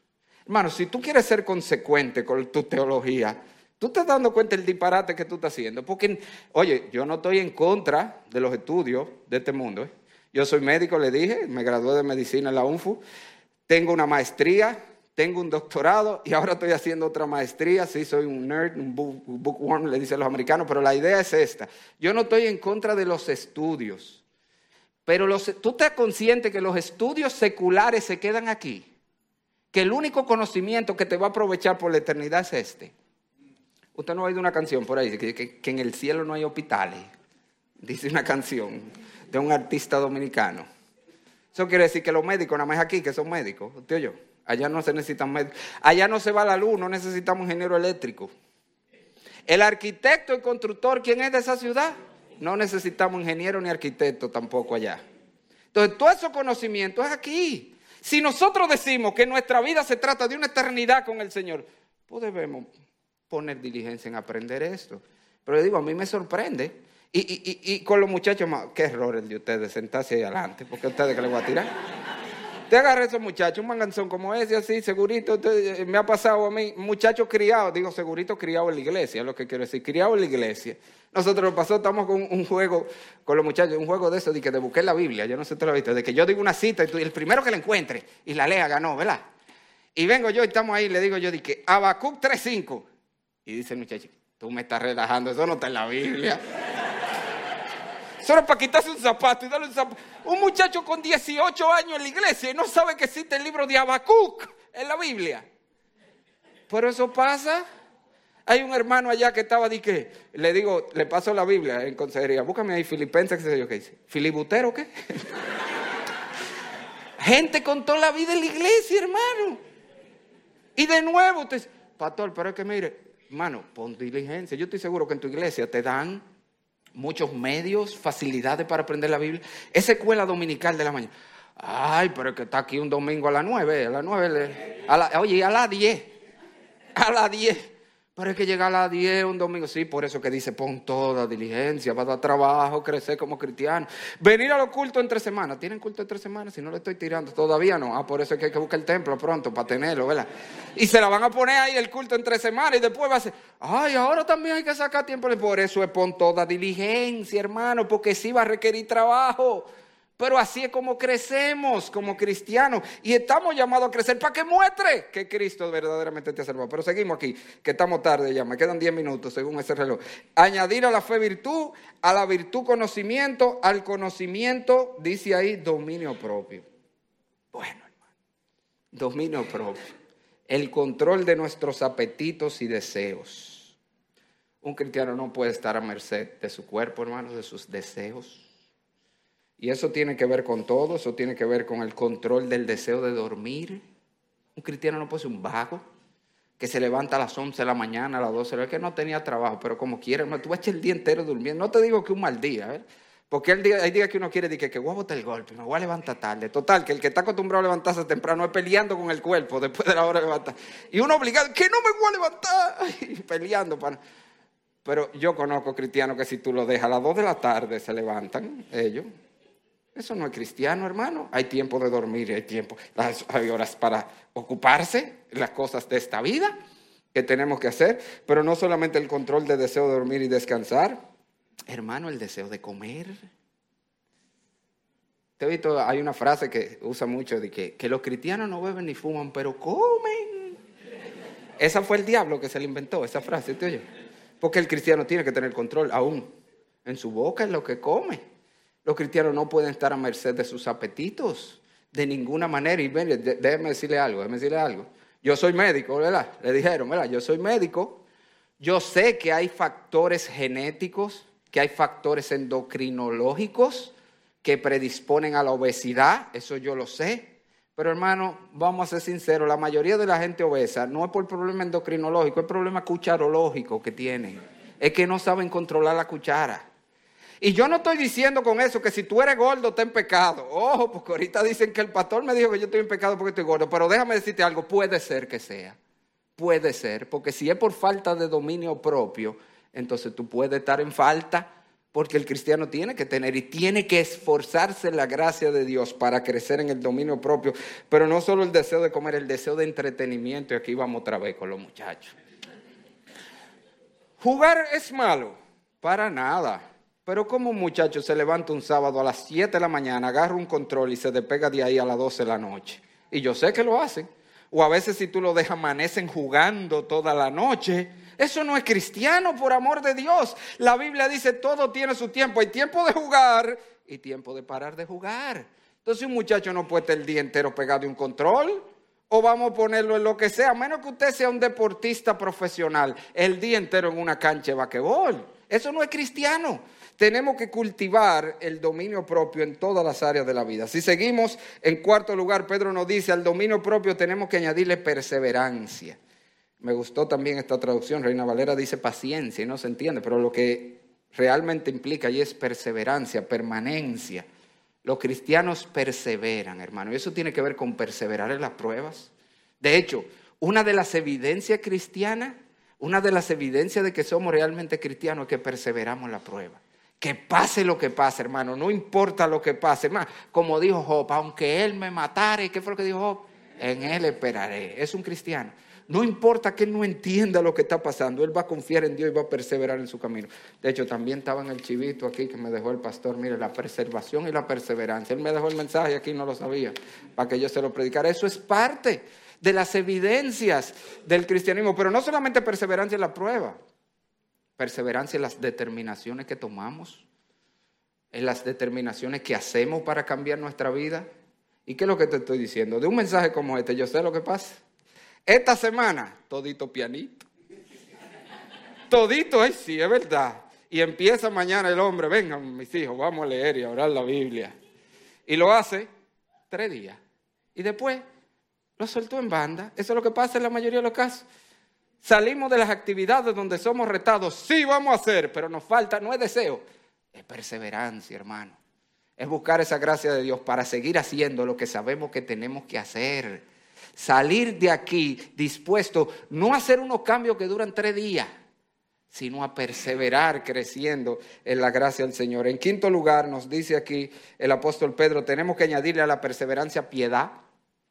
Hermano, si tú quieres ser consecuente con tu teología, tú estás dando cuenta del disparate que tú estás haciendo. Porque, oye, yo no estoy en contra de los estudios de este mundo. ¿eh? Yo soy médico, le dije, me gradué de medicina en la UNFU, tengo una maestría, tengo un doctorado y ahora estoy haciendo otra maestría. Sí, soy un nerd, un bookworm, le dicen los americanos, pero la idea es esta. Yo no estoy en contra de los estudios, pero tú estás consciente que los estudios seculares se quedan aquí, que el único conocimiento que te va a aprovechar por la eternidad es este. Usted no ha oído una canción por ahí, que, que en el cielo no hay hospitales. Dice una canción de un artista dominicano. Eso quiere decir que los médicos, nada más aquí, que son médicos, usted yo, allá no se necesitan médicos. Allá no se va la luz, no necesitamos ingeniero eléctrico. El arquitecto y constructor, ¿quién es de esa ciudad? No necesitamos ingeniero ni arquitecto tampoco allá. Entonces, todo ese conocimiento es aquí. Si nosotros decimos que nuestra vida se trata de una eternidad con el Señor, pues debemos poner diligencia en aprender esto. Pero digo, a mí me sorprende y, con los muchachos, qué error el de ustedes, sentarse ahí adelante, porque ustedes que les voy a tirar. Te agarra a esos muchachos, un manganzón como ese, así, segurito, eh, me ha pasado a mí, muchachos criados, digo segurito criados en la iglesia, lo que quiero decir, criados en la iglesia. Nosotros lo pasó, estamos con un juego con los muchachos, un juego de eso, de que de busqué la Biblia, yo no sé si te lo viste, de que yo digo una cita y, el primero que la encuentre y la lea ganó, ¿verdad? Y vengo yo y estamos ahí, le digo yo, de que Habacuc 3.5. Y dice el muchacho, tú me estás relajando, eso no está en la Biblia. Solo para quitarse un zapato y darle un zapato. Un muchacho con 18 años en la iglesia y no sabe que existe el libro de Habacuc en la Biblia. Pero eso pasa. Hay un hermano allá que estaba de que, le digo, le paso la Biblia en consejería, búscame ahí Filipenses, qué sé yo qué dice. ¿Filibutero qué? Gente con toda la vida en la iglesia, hermano. Y de nuevo, usted pastor, pero es que mire, hermano, pon diligencia. Yo estoy seguro que en tu iglesia te dan muchos medios, facilidades para aprender la Biblia. Esa escuela dominical de la mañana. Ay, pero es que está aquí un domingo a las nueve, a las nueve, a oye, a las diez, a las diez. Pero es que llega a las 10 un domingo, sí, por eso que dice, pon toda diligencia, va a dar trabajo, crecer como cristiano. Venir a los cultos entre semanas. ¿Tienen culto entre semanas? Si no le estoy tirando, todavía no. Ah, por eso es que hay que buscar el templo pronto para tenerlo, ¿verdad? Y se la van a poner ahí el culto entre semanas y después va a ser, ay, ahora también hay que sacar tiempo. Por eso es pon toda diligencia, hermano, porque sí va a requerir trabajo. Pero así es como crecemos como cristianos. Y estamos llamados a crecer para que muestre que Cristo verdaderamente te ha salvado. Pero seguimos aquí, que estamos tarde ya. Me quedan 10 minutos según ese reloj. Añadir a la fe virtud, a la virtud conocimiento, al conocimiento, dice ahí, dominio propio. Bueno, hermano, dominio propio. El control de nuestros apetitos y deseos. Un cristiano no puede estar a merced de su cuerpo, hermano, de sus deseos y eso tiene que ver con todo, eso tiene que ver con el control del deseo de dormir. Un cristiano no puede ser un vago que se levanta a las 11 de la mañana, a las 12 de la que no tenía trabajo, pero como quiere, tú vas a el día entero durmiendo. No te digo que un mal día, ¿eh? porque hay días que uno quiere decir que, voy a botar el golpe, me voy a levantar tarde. Total, que el que está acostumbrado a levantarse temprano es peleando con el cuerpo después de la hora de levantar. Y uno obligado, que no me voy a levantar, y peleando. Pero yo conozco cristianos que si tú lo dejas a las 2 de la tarde se levantan ellos eso no es cristiano, hermano. Hay tiempo de dormir, hay tiempo, hay horas para ocuparse las cosas de esta vida que tenemos que hacer, pero no solamente el control de deseo de dormir y descansar, hermano, el deseo de comer. Te he visto, hay una frase que usa mucho de que, que los cristianos no beben ni fuman, pero comen. Esa fue el diablo que se le inventó, esa frase, ¿te oye? Porque el cristiano tiene que tener control aún en su boca, en lo que come. Los cristianos no pueden estar a merced de sus apetitos de ninguna manera. Y ven, déjeme decirle algo, déjeme decirle algo. Yo soy médico, ¿verdad? Le dijeron, ¿verdad? Yo soy médico. Yo sé que hay factores genéticos, que hay factores endocrinológicos que predisponen a la obesidad. Eso yo lo sé. Pero hermano, vamos a ser sinceros, la mayoría de la gente obesa no es por problema endocrinológico, es problema cucharológico que tienen. Es que no saben controlar la cuchara. Y yo no estoy diciendo con eso que si tú eres gordo, está en pecado. Ojo, porque ahorita dicen que el pastor me dijo que yo estoy en pecado porque estoy gordo. Pero déjame decirte algo, puede ser que sea. Puede ser, porque si es por falta de dominio propio, entonces tú puedes estar en falta, porque el cristiano tiene que tener y tiene que esforzarse en la gracia de Dios para crecer en el dominio propio. Pero no solo el deseo de comer, el deseo de entretenimiento. Y aquí vamos otra vez con los muchachos. Jugar es malo, para nada. Pero como un muchacho se levanta un sábado a las 7 de la mañana, agarra un control y se despega de ahí a las 12 de la noche. Y yo sé que lo hacen. O a veces si tú lo dejas amanecen jugando toda la noche. Eso no es cristiano, por amor de Dios. La Biblia dice todo tiene su tiempo. Hay tiempo de jugar y tiempo de parar de jugar. Entonces un muchacho no puede estar el día entero pegado de un control. o vamos a ponerlo en lo que sea, a menos que usted sea un deportista profesional, el día entero en una cancha de vaquebol. Eso no es cristiano. Tenemos que cultivar el dominio propio en todas las áreas de la vida. Si seguimos, en cuarto lugar, Pedro nos dice, al dominio propio tenemos que añadirle perseverancia. Me gustó también esta traducción, Reina Valera dice paciencia y no se entiende, pero lo que realmente implica allí es perseverancia, permanencia. Los cristianos perseveran, hermano, y eso tiene que ver con perseverar en las pruebas. De hecho, una de las evidencias cristianas, una de las evidencias de que somos realmente cristianos es que perseveramos en la prueba. Que pase lo que pase, hermano, no importa lo que pase. Hermano, como dijo Job, aunque él me matare, ¿qué fue lo que dijo Job? En él esperaré. Es un cristiano. No importa que él no entienda lo que está pasando, él va a confiar en Dios y va a perseverar en su camino. De hecho, también estaba en el chivito aquí que me dejó el pastor, mire, la preservación y la perseverancia. Él me dejó el mensaje aquí, no lo sabía, para que yo se lo predicara. Eso es parte de las evidencias del cristianismo, pero no solamente perseverancia en la prueba, perseverancia en las determinaciones que tomamos, en las determinaciones que hacemos para cambiar nuestra vida. ¿Y qué es lo que te estoy diciendo? De un mensaje como este, yo sé lo que pasa. Esta semana, todito pianito. Todito es sí, es verdad. Y empieza mañana el hombre, vengan mis hijos, vamos a leer y a orar la Biblia. Y lo hace tres días. Y después lo soltó en banda. Eso es lo que pasa en la mayoría de los casos. Salimos de las actividades donde somos retados. Sí, vamos a hacer, pero nos falta, no es deseo, es perseverancia, hermano. Es buscar esa gracia de Dios para seguir haciendo lo que sabemos que tenemos que hacer salir de aquí dispuesto no a hacer unos cambios que duran tres días, sino a perseverar creciendo en la gracia del Señor. En quinto lugar, nos dice aquí el apóstol Pedro, tenemos que añadirle a la perseverancia piedad.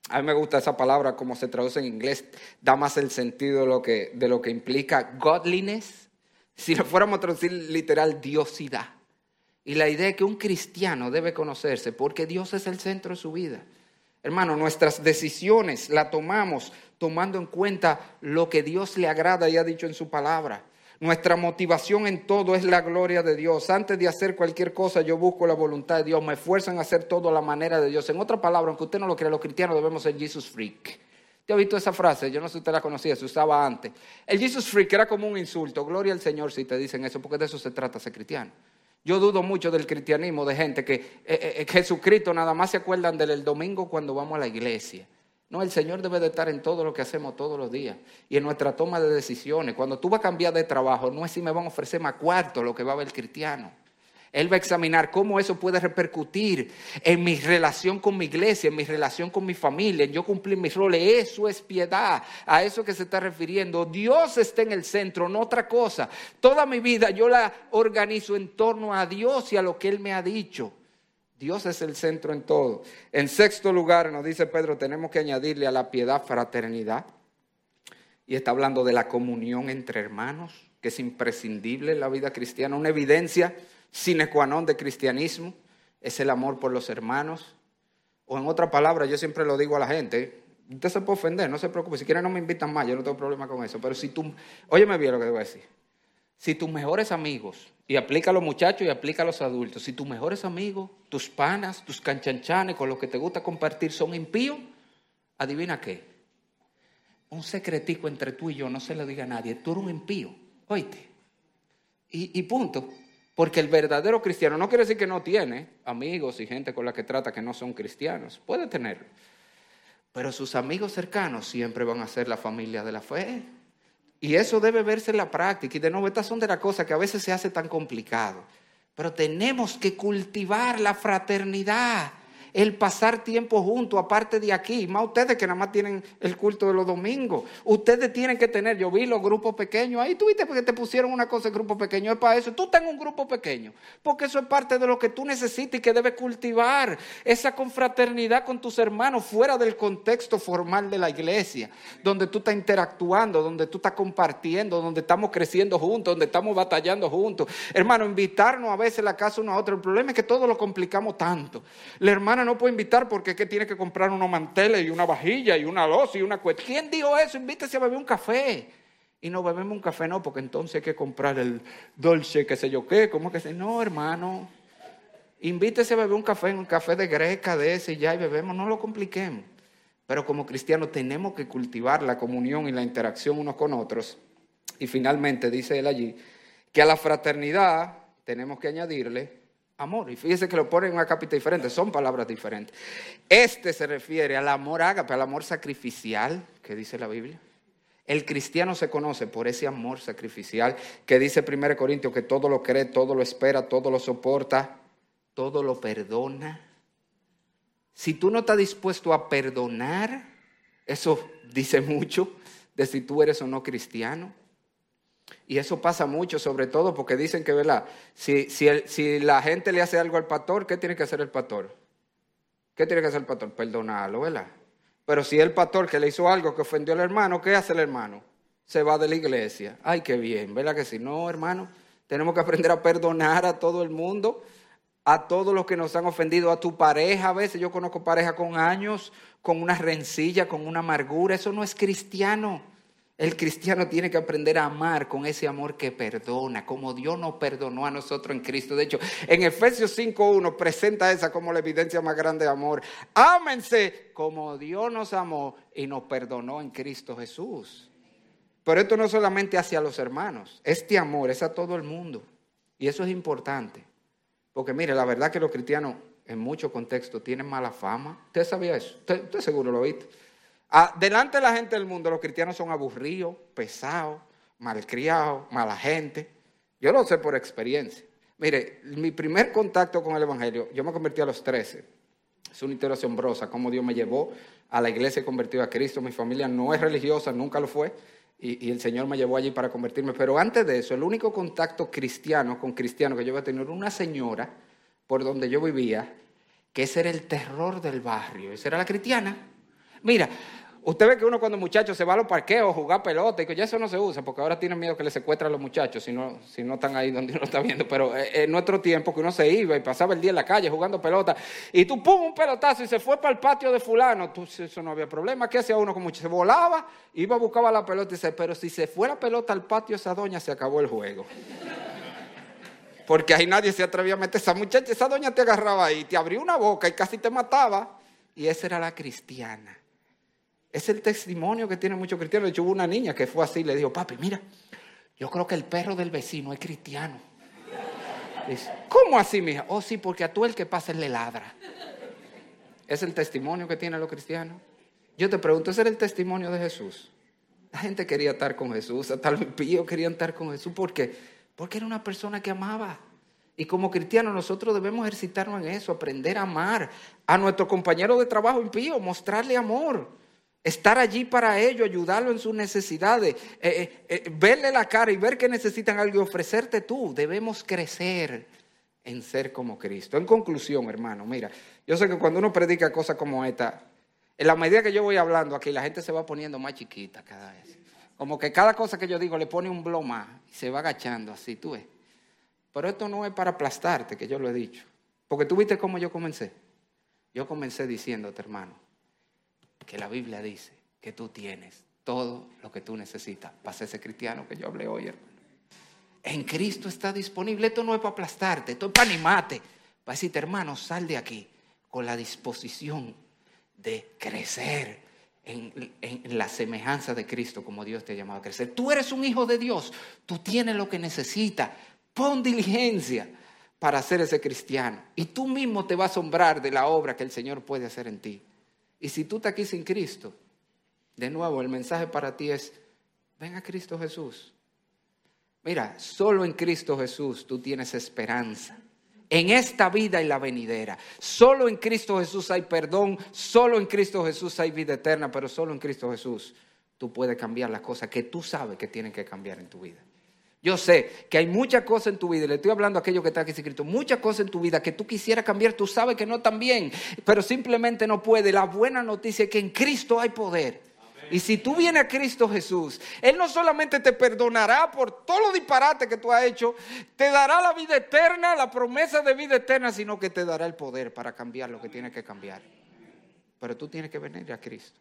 A mí me gusta esa palabra, como se traduce en inglés, da más el sentido de lo que, implica godliness. Si lo fuéramos a traducir literal, diosidad. Y la idea es que un cristiano debe conocerse porque Dios es el centro de su vida. Hermano, nuestras decisiones las tomamos tomando en cuenta lo que Dios le agrada y ha dicho en su palabra. Nuestra motivación en todo es la gloria de Dios. Antes de hacer cualquier cosa, yo busco la voluntad de Dios, me esfuerzo en hacer todo a la manera de Dios. En otra palabra, aunque usted no lo crea, los cristianos debemos ser Jesus freak. ¿Te ha visto esa frase? Yo no sé si usted la conocía, se usaba antes. El Jesus freak era como un insulto. Gloria al Señor si te dicen eso, porque de eso se trata ser cristiano. Yo dudo mucho del cristianismo de gente que eh, eh, Jesucristo nada más se acuerdan del domingo cuando vamos a la iglesia. No, el Señor debe de estar en todo lo que hacemos todos los días y en nuestra toma de decisiones. Cuando tú vas a cambiar de trabajo, no es si me van a ofrecer más cuarto lo que va a ver el cristiano. Él va a examinar cómo eso puede repercutir en mi relación con mi iglesia, en mi relación con mi familia, en yo cumplir mis roles. Eso es piedad, a eso que se está refiriendo. Dios está en el centro, no otra cosa. Toda mi vida yo la organizo en torno a Dios y a lo que Él me ha dicho. Dios es el centro en todo. En sexto lugar, nos dice Pedro, tenemos que añadirle a la piedad fraternidad. Y está hablando de la comunión entre hermanos, que es imprescindible en la vida cristiana, una evidencia sine qua non de cristianismo, es el amor por los hermanos. O en otra palabra, yo siempre lo digo a la gente, usted se puede ofender, no se preocupe, si quieren no me invitan más, yo no tengo problema con eso, pero si tú, óyeme bien lo que debo decir, si tus mejores amigos, y aplica a los muchachos y aplica a los adultos, si tus mejores amigos, tus panas, tus canchanchanes con los que te gusta compartir son impíos, adivina qué, un secretico entre tú y yo, no se lo diga a nadie, tú eres un impío, oíste, y, y punto. Porque el verdadero cristiano no quiere decir que no tiene amigos y gente con la que trata que no son cristianos. Puede tenerlo. Pero sus amigos cercanos siempre van a ser la familia de la fe. Y eso debe verse en la práctica. Y de nuevo, estas son de las cosas que a veces se hace tan complicado. Pero tenemos que cultivar la fraternidad el pasar tiempo juntos, aparte de aquí, más ustedes que nada más tienen el culto de los domingos. Ustedes tienen que tener, yo vi los grupos pequeños, ahí tuviste porque te pusieron una cosa en grupo pequeño, es para eso. Tú tengas un grupo pequeño, porque eso es parte de lo que tú necesitas y que debes cultivar, esa confraternidad con tus hermanos fuera del contexto formal de la iglesia, donde tú estás interactuando, donde tú estás compartiendo, donde estamos creciendo juntos, donde estamos batallando juntos. Hermano, invitarnos a veces la casa uno a otro. El problema es que todo lo complicamos tanto. La hermana no puede invitar porque es que tiene que comprar unos manteles y una vajilla y una losa y una cuesta. ¿Quién dijo eso? Invítese a beber un café. Y no bebemos un café, no, porque entonces hay que comprar el dulce, qué sé yo qué. ¿Cómo que se? No, hermano. Invítese a beber un café, un café de greca de ese y ya y bebemos. No lo compliquemos. Pero como cristianos tenemos que cultivar la comunión y la interacción unos con otros. Y finalmente dice él allí que a la fraternidad tenemos que añadirle amor. Y fíjese que lo pone en una capita diferente, son palabras diferentes. Este se refiere al amor ágape, al amor sacrificial que dice la Biblia. El cristiano se conoce por ese amor sacrificial que dice 1 Corintios que todo lo cree, todo lo espera, todo lo soporta, todo lo perdona. Si tú no estás dispuesto a perdonar, eso dice mucho de si tú eres o no cristiano. Y eso pasa mucho, sobre todo porque dicen que, ¿verdad? Si, si, la gente le hace algo al pastor, ¿qué tiene que hacer el pastor? ¿Qué tiene que hacer el pastor? Perdonarlo, ¿verdad? Pero si el pastor que le hizo algo que ofendió al hermano, ¿qué hace el hermano? Se va de la iglesia. Ay, qué bien, ¿verdad que si no, hermano? Tenemos que aprender a perdonar a todo el mundo, a todos los que nos han ofendido, a tu pareja. A veces yo conozco pareja con años, con una rencilla, con una amargura. Eso no es cristiano. El cristiano tiene que aprender a amar con ese amor que perdona, como Dios nos perdonó a nosotros en Cristo. De hecho, en Efesios 5.1 presenta esa como la evidencia más grande de amor. Ámense como Dios nos amó y nos perdonó en Cristo Jesús. Pero esto no solamente hacia los hermanos, este amor es a todo el mundo. Y eso es importante. Porque mire, la verdad que los cristianos en muchos contextos tienen mala fama. ¿Usted sabía eso? ¿Usted, seguro lo viste? Ah, delante de la gente del mundo, los cristianos son aburridos, pesados, malcriados, mala gente. Yo lo sé por experiencia. Mire, mi primer contacto con el Evangelio, yo me convertí a los 13. Es una historia asombrosa, cómo Dios me llevó a la iglesia y convertido a Cristo. Mi familia no es religiosa, nunca lo fue. Y, y, el Señor me llevó allí para convertirme. Pero antes de eso, el único contacto cristiano con cristiano que yo iba a tener era una señora por donde yo vivía, que ese era el terror del barrio. Esa era la cristiana. Mira, usted ve que uno cuando muchacho se va a los parqueos a jugar pelota y que ya eso no se usa porque ahora tienen miedo que le secuestren a los muchachos si no, si no están ahí donde uno está viendo. Pero eh, en nuestro tiempo que uno se iba y pasaba el día en la calle jugando pelota y tú pum un pelotazo y se fue para el patio de fulano, tú, eso no había problema. ¿Qué hacía uno con mucho? Se volaba, iba, buscaba la pelota y dice, pero si se fue la pelota al patio esa doña se acabó el juego. Porque ahí nadie se atrevía a meter esa muchacha, esa doña te agarraba ahí, te abrió una boca y casi te mataba. Y esa era la cristiana. Es el testimonio que tiene muchos cristianos. De hecho, hubo una niña que fue así y le dijo, papi, mira, yo creo que el perro del vecino es cristiano. Dice, ¿cómo así, mija? Oh, sí, porque a tú el que pasa le ladra. Es el testimonio que tienen los cristianos. Yo te pregunto, ¿ese era el testimonio de Jesús? La gente quería estar con Jesús, hasta los impíos querían estar con Jesús. ¿Por qué? Porque era una persona que amaba. Y como cristianos nosotros debemos ejercitarnos en eso, aprender a amar a nuestro compañero de trabajo impío, mostrarle amor estar allí para ellos, ayudarlo en sus necesidades, eh, eh, eh, verle la cara y ver que necesitan algo y ofrecerte tú. Debemos crecer en ser como Cristo. En conclusión, hermano, mira, yo sé que cuando uno predica cosas como esta, en la medida que yo voy hablando aquí, la gente se va poniendo más chiquita cada vez. Como que cada cosa que yo digo le pone un blow más y se va agachando así, tú ves. Pero esto no es para aplastarte, que yo lo he dicho. Porque tú viste cómo yo comencé. Yo comencé diciéndote, hermano, que la Biblia dice que tú tienes todo lo que tú necesitas para ese cristiano que yo hablé hoy, hermano. En Cristo está disponible. Esto no es para aplastarte, esto es para animarte, para decirte, hermano, sal de aquí con la disposición de crecer en, en, la semejanza de Cristo como Dios te ha llamado a crecer. Tú eres un hijo de Dios, tú tienes lo que necesitas. Pon diligencia para ser ese cristiano. Y tú mismo te vas a asombrar de la obra que el Señor puede hacer en ti. Y si tú estás aquí sin Cristo, de nuevo el mensaje para ti es, ven a Cristo Jesús. Mira, solo en Cristo Jesús tú tienes esperanza. En esta vida y la venidera. Solo en Cristo Jesús hay perdón, solo en Cristo Jesús hay vida eterna, pero solo en Cristo Jesús tú puedes cambiar las cosas que tú sabes que tienen que cambiar en tu vida. Yo sé que hay muchas cosas en tu vida, y le estoy hablando a aquello que está aquí escrito, muchas cosas en tu vida que tú quisieras cambiar, tú sabes que no están bien, pero simplemente no puede. La buena noticia es que en Cristo hay poder. Y si tú vienes a Cristo Jesús, Él no solamente te perdonará por todo lo disparate que tú has hecho, te dará la vida eterna, la promesa de vida eterna, sino que te dará el poder para cambiar lo que tiene que cambiar. Pero tú tienes que venir a Cristo.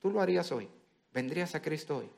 Tú lo harías hoy. Vendrías a Cristo hoy.